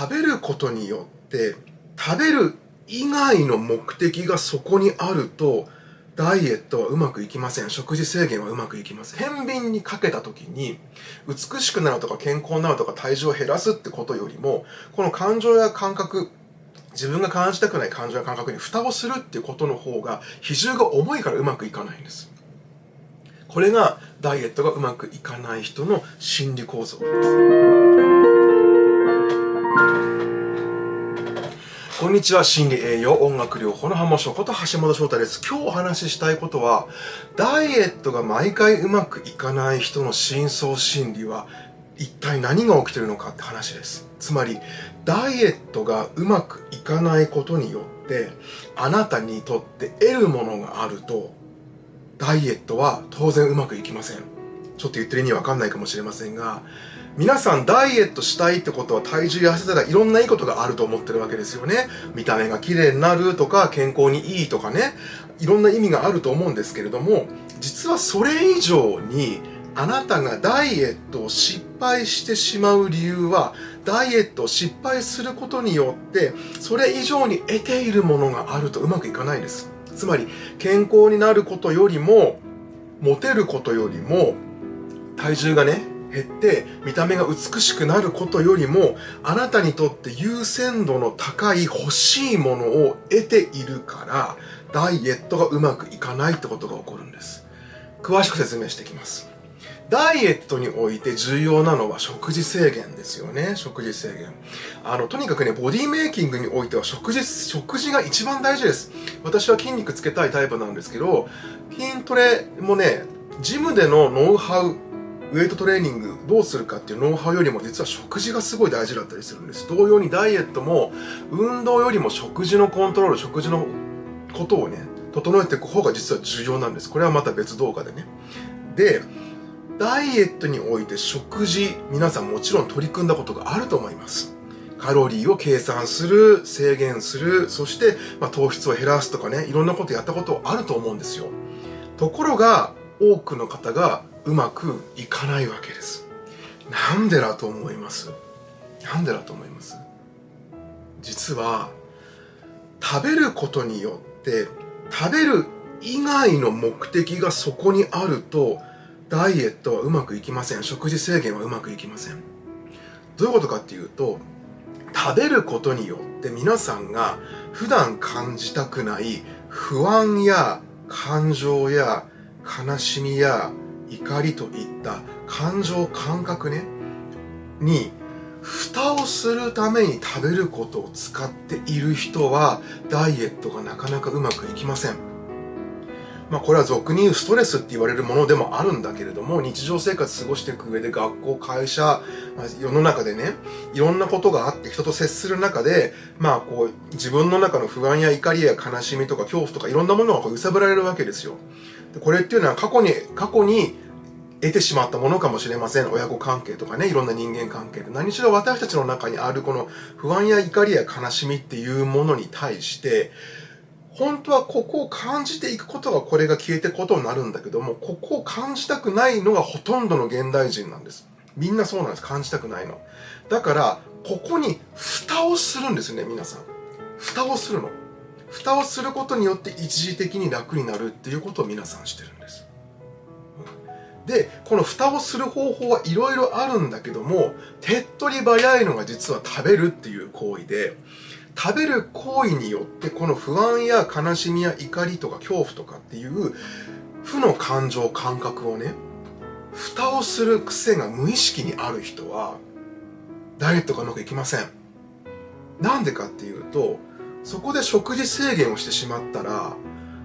食べることによって食べる以外の目的がそこにあるとダイエットはうまくいきません。食事制限はうまくいきません。天秤にかけた時に、美しくなるとか健康になるとか体重を減らすってことよりも、この感情や感覚、自分が感じたくない感情や感覚に蓋をするっていうことの方が、比重が重いからうまくいかないんです。これがダイエットがうまくいかない人の心理構造です。こんにちは、心理栄養音楽療法の浜翔こと橋本翔太です。今日お話ししたいことは、ダイエットが毎回うまくいかない人の深層心理は、一体何が起きてるのかって話です。つまり、ダイエットがうまくいかないことによって、あなたにとって得るものがあると、ダイエットは当然うまくいきません。ちょっと言ってる意味わかんないかもしれませんが、皆さんダイエットしたいってことは体重痩せたらいろんないいことがあると思ってるわけですよね。見た目が綺麗になるとか健康にいいとかね、いろんな意味があると思うんですけれども、実はそれ以上にあなたがダイエットを失敗してしまう理由は、ダイエットを失敗することによって、それ以上に得ているものがあるとうまくいかないです。つまり、健康になることよりも、モテることよりも、体重がね、減って見た目が美しくなることよりもあなたにとって優先度の高い欲しいものを得ているからダイエットがうまくいかないってことが起こるんです詳しく説明していきますダイエットにおいて重要なのは食事制限ですよね。食事制限。あの、とにかくね、ボディメイキングにおいては食事、食事が一番大事です。私は筋肉つけたいタイプなんですけど、筋トレもね、ジムでのノウハウウェイトトレーニングどうするかっていうノウハウよりも実は食事がすごい大事だったりするんです。同様にダイエットも運動よりも食事のコントロール、食事のことをね、整えていく方が実は重要なんです。これはまた別動画でね。で、ダイエットにおいて食事、皆さんもちろん取り組んだことがあると思います。カロリーを計算する、制限する、そして、まあ、糖質を減らすとかね、いろんなことやったことあると思うんですよ。ところが、多くの方がうまくいかないわけです。なんでだと思います？なんでだと思います？実は食べることによって食べる以外の目的がそこにあるとダイエットはうまくいきません。食事制限はうまくいきません。どういうことかっていうと食べることによって皆さんが普段感じたくない不安や感情や悲しみや怒りといった感情感覚ねに蓋をするために食べることを使っている人はダイエットがなかなかうまくいきません。まあこれは俗に言うストレスって言われるものでもあるんだけれども日常生活過ごしていく上で学校、会社、世の中でねいろんなことがあって人と接する中でまあこう自分の中の不安や怒りや悲しみとか恐怖とかいろんなものが揺さぶられるわけですよ。これっていうのは過去に、過去に得てしまったものかもしれません。親子関係とかね、いろんな人間関係で。何しろ私たちの中にあるこの不安や怒りや悲しみっていうものに対して、本当はここを感じていくことがこれが消えていくことになるんだけども、ここを感じたくないのがほとんどの現代人なんです。みんなそうなんです。感じたくないの。だから、ここに蓋をするんですね、皆さん。蓋をするの。蓋をすることによって一時的に楽になるっていうことを皆さんしてるんです。で、この蓋をする方法はいろいろあるんだけども、手っ取り早いのが実は食べるっていう行為で、食べる行為によってこの不安や悲しみや怒りとか恐怖とかっていう負の感情感覚をね、蓋をする癖が無意識にある人は、ダイエットがうまくいきません。なんでかっていうと、そこで食事制限をしてしまったら、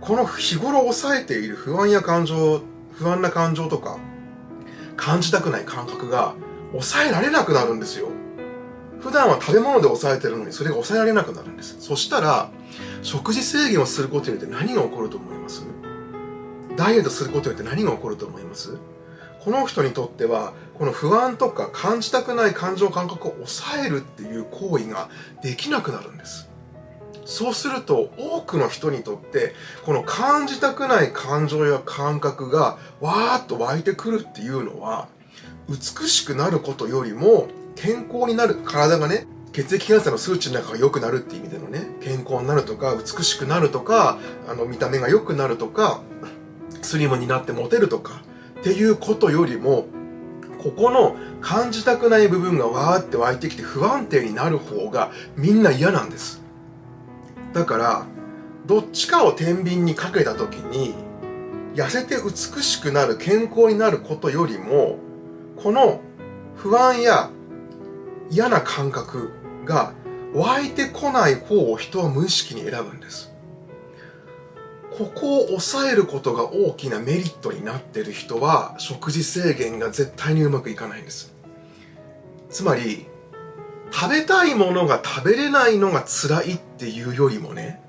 この日頃抑えている不安や感情、不安な感情とか、感じたくない感覚が抑えられなくなるんですよ。普段は食べ物で抑えてるのにそれが抑えられなくなるんです。そしたら、食事制限をすることによって何が起こると思います？ダイエットすることによって何が起こると思います？この人にとっては、この不安とか感じたくない感情感覚を抑えるっていう行為ができなくなるんです。そうすると多くの人にとってこの感じたくない感情や感覚がわーっと湧いてくるっていうのは美しくなることよりも健康になる体がね血液検査の数値の中が良くなるっていう意味でのね健康になるとか美しくなるとかあの見た目が良くなるとかスリムになってモテるとかっていうことよりもここの感じたくない部分がわーって湧いてきて不安定になる方がみんな嫌なんです。だからどっちかを天秤にかけた時に痩せて美しくなる健康になることよりもこの不安や嫌な感覚が湧いてこない方を人は無意識に選ぶんです。ここを抑えることが大きなメリットになっている人は食事制限が絶対にうまくいかないんです。つまり食べたいものが食べれないのが辛いっていうよりもね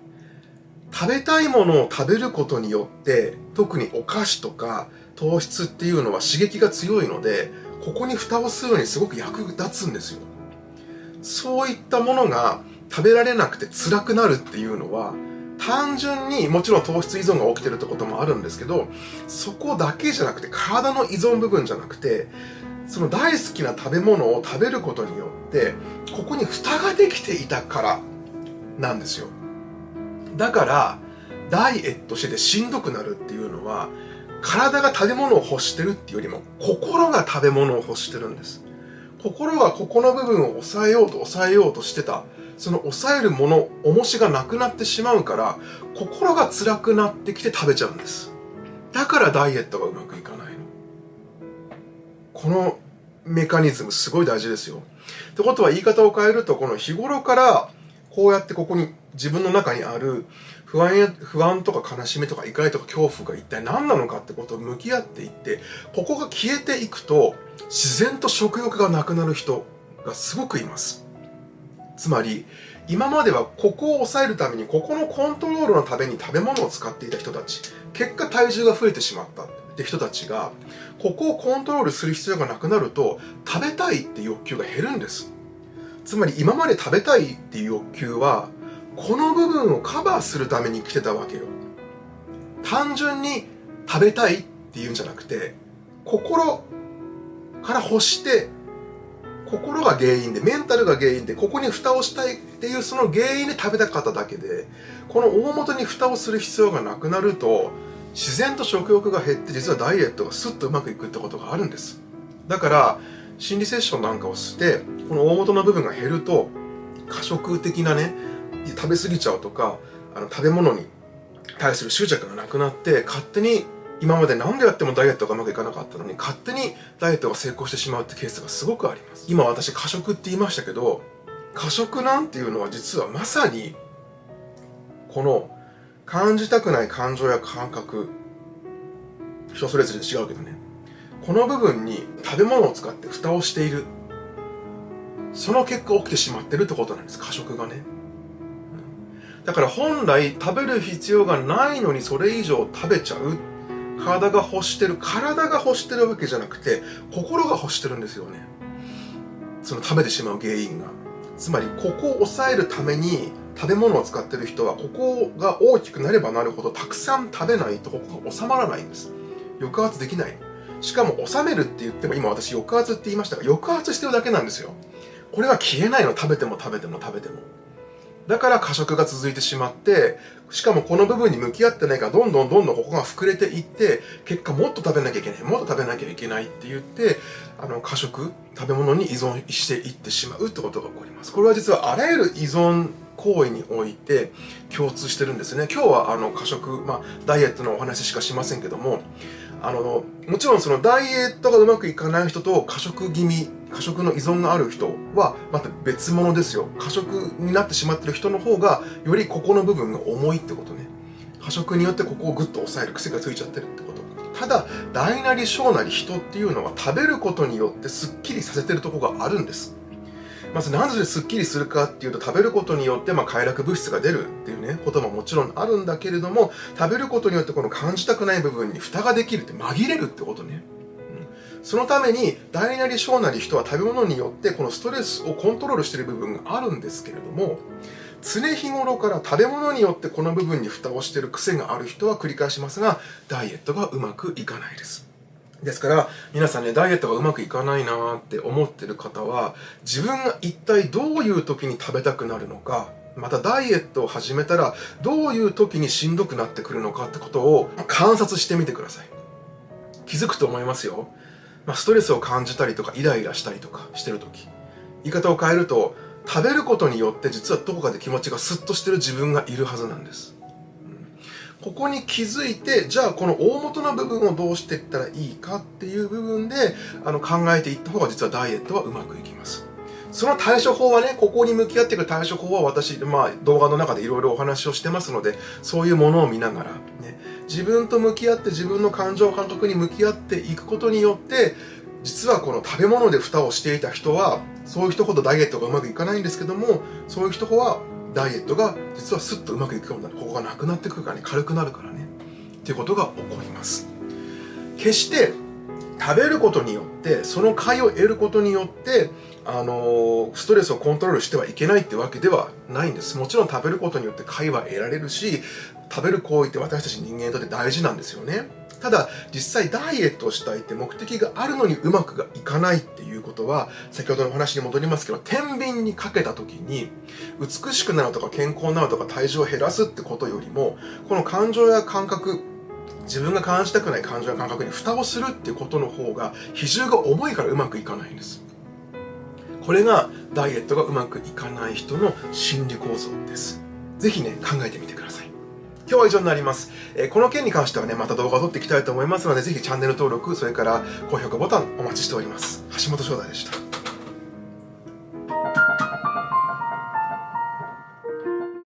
食べたいものを食べることによって特にお菓子とか糖質っていうのは刺激が強いのでここに蓋をするのにすごく役立つんですよ。そういったものが食べられなくて辛くなるっていうのは単純にもちろん糖質依存が起きてるってこともあるんですけどそこだけじゃなくて体の依存部分じゃなくてその大好きな食べ物を食べることによってここに蓋ができていたからなんですよ。だからダイエットしててしんどくなるっていうのは体が食べ物を欲してるっていうよりも心が食べ物を欲してるんです。心がここの部分を抑えようと抑えようとしてたその抑えるもの重しがなくなってしまうから心が辛くなってきて食べちゃうんです。だからダイエットがうまくいかないの。このメカニズムすごい大事ですよ。ってことは言い方を変えるとこの日頃からこうやってここに自分の中にある不安や不安とか悲しみとか怒りとか恐怖が一体何なのかってことを向き合っていってここが消えていくと自然と食欲がなくなる人がすごくいます。つまり今まではここを抑えるためにここのコントロールのために食べ物を使っていた人たち結果体重が増えてしまった。って人たちがここをコントロールする必要がなくなると食べたいって欲求が減るんです。つまり今まで食べたいっていう欲求はこの部分をカバーするために来てたわけよ。単純に食べたいっていうんじゃなくて心から欲して心が原因でメンタルが原因でここに蓋をしたいっていうその原因で食べたかっただけでこの大元に蓋をする必要がなくなると自然と食欲が減って実はダイエットがスッとうまくいくってことがあるんです。だから心理セッションなんかをしてこの大元の部分が減ると過食的なね食べ過ぎちゃうとかあの食べ物に対する執着がなくなって勝手に今まで何でやってもダイエットがうまくいかなかったのに勝手にダイエットが成功してしまうってケースがすごくあります。今私過食って言いましたけど過食なんていうのは実はまさにこの感じたくない感情や感覚。人それぞれ違うけどね。この部分に食べ物を使って蓋をしている。その結果起きてしまってるってことなんです。過食がね。だから本来食べる必要がないのにそれ以上食べちゃう。体が欲してる。体が欲してるわけじゃなくて心が欲してるんですよね。その食べてしまう原因が。つまりここを抑えるために食べ物を使ってる人はここが大きくなればなるほどたくさん食べないとここが収まらないんです。抑圧できない。しかも収めるって言っても今私抑圧って言いましたが抑圧してるだけなんですよ。これは消えないの。食べても食べても食べても。だから過食が続いてしまって、しかもこの部分に向き合ってないからどんどんどんどんここが膨れていって、結果もっと食べなきゃいけない、もっと食べなきゃいけないって言って、あの過食、食べ物に依存していってしまうってことが起こります。これは実はあらゆる依存行為において共通してるんですね。今日はあの過食、まあダイエットのお話しかしませんけども、あの、もちろんそのダイエットがうまくいかない人と過食気味、過食の依存がある人はまた別物ですよ。過食になってしまってる人の方がよりここの部分が重いってことね。過食によってここをグッと抑える癖がついちゃってるってこと。ただ、大なり小なり人っていうのは食べることによってスッキリさせてるとこがあるんです。まずなぜスッキリするかっていうと食べることによってまあ快楽物質が出るっていうねことももちろんあるんだけれども食べることによってこの感じたくない部分に蓋ができるって紛れるってことね、うん、そのために大なり小なり人は食べ物によってこのストレスをコントロールしている部分があるんですけれども常日頃から食べ物によってこの部分に蓋をしている癖がある人は繰り返しますがダイエットがうまくいかないです。ですから皆さんねダイエットがうまくいかないなーって思ってる方は自分が一体どういう時に食べたくなるのかまたダイエットを始めたらどういう時にしんどくなってくるのかってことを観察してみてください。気づくと思いますよ、まあ、ストレスを感じたりとかイライラしたりとかしてる時。言い方を変えると食べることによって実はどこかで気持ちがスッとしてる自分がいるはずなんです。ここに気づいて、じゃあこの大元の部分をどうしていったらいいかっていう部分であの考えていった方が実はダイエットはうまくいきます。その対処法はね、ここに向き合っていく対処法は私、まあ動画の中でいろいろお話をしてますので、そういうものを見ながら、ね、自分と向き合って自分の感情感覚に向き合っていくことによって、実はこの食べ物で蓋をしていた人は、そういう人ほどダイエットがうまくいかないんですけども、そういう人はダイエットが実はスッとうまくいくようになる。ここがなくなってくるからね。軽くなるからねっていうことが起こります決して食べることによってその快を得ることによってあのストレスをコントロールしてはいけないってわけではないんです。もちろん食べることによって快は得られるし食べる行為って私たち人間にとって大事なんですよね。ただ実際ダイエットをしたいって目的があるのにうまくがいかないっていうことは先ほどの話に戻りますけど天秤にかけた時に美しくなるとか健康なるとか体重を減らすってことよりもこの感情や感覚自分が感じたくない感情や感覚に蓋をするっていうことの方が比重が重いからうまくいかないんです。これがダイエットがうまくいかない人の心理構造です。ぜひね考えてみてください。今日は以上になります。えー、この件に関してはね、また動画を撮っていきたいと思いますので、ぜひチャンネル登録、それから高評価ボタンお待ちしております。橋本翔太でした。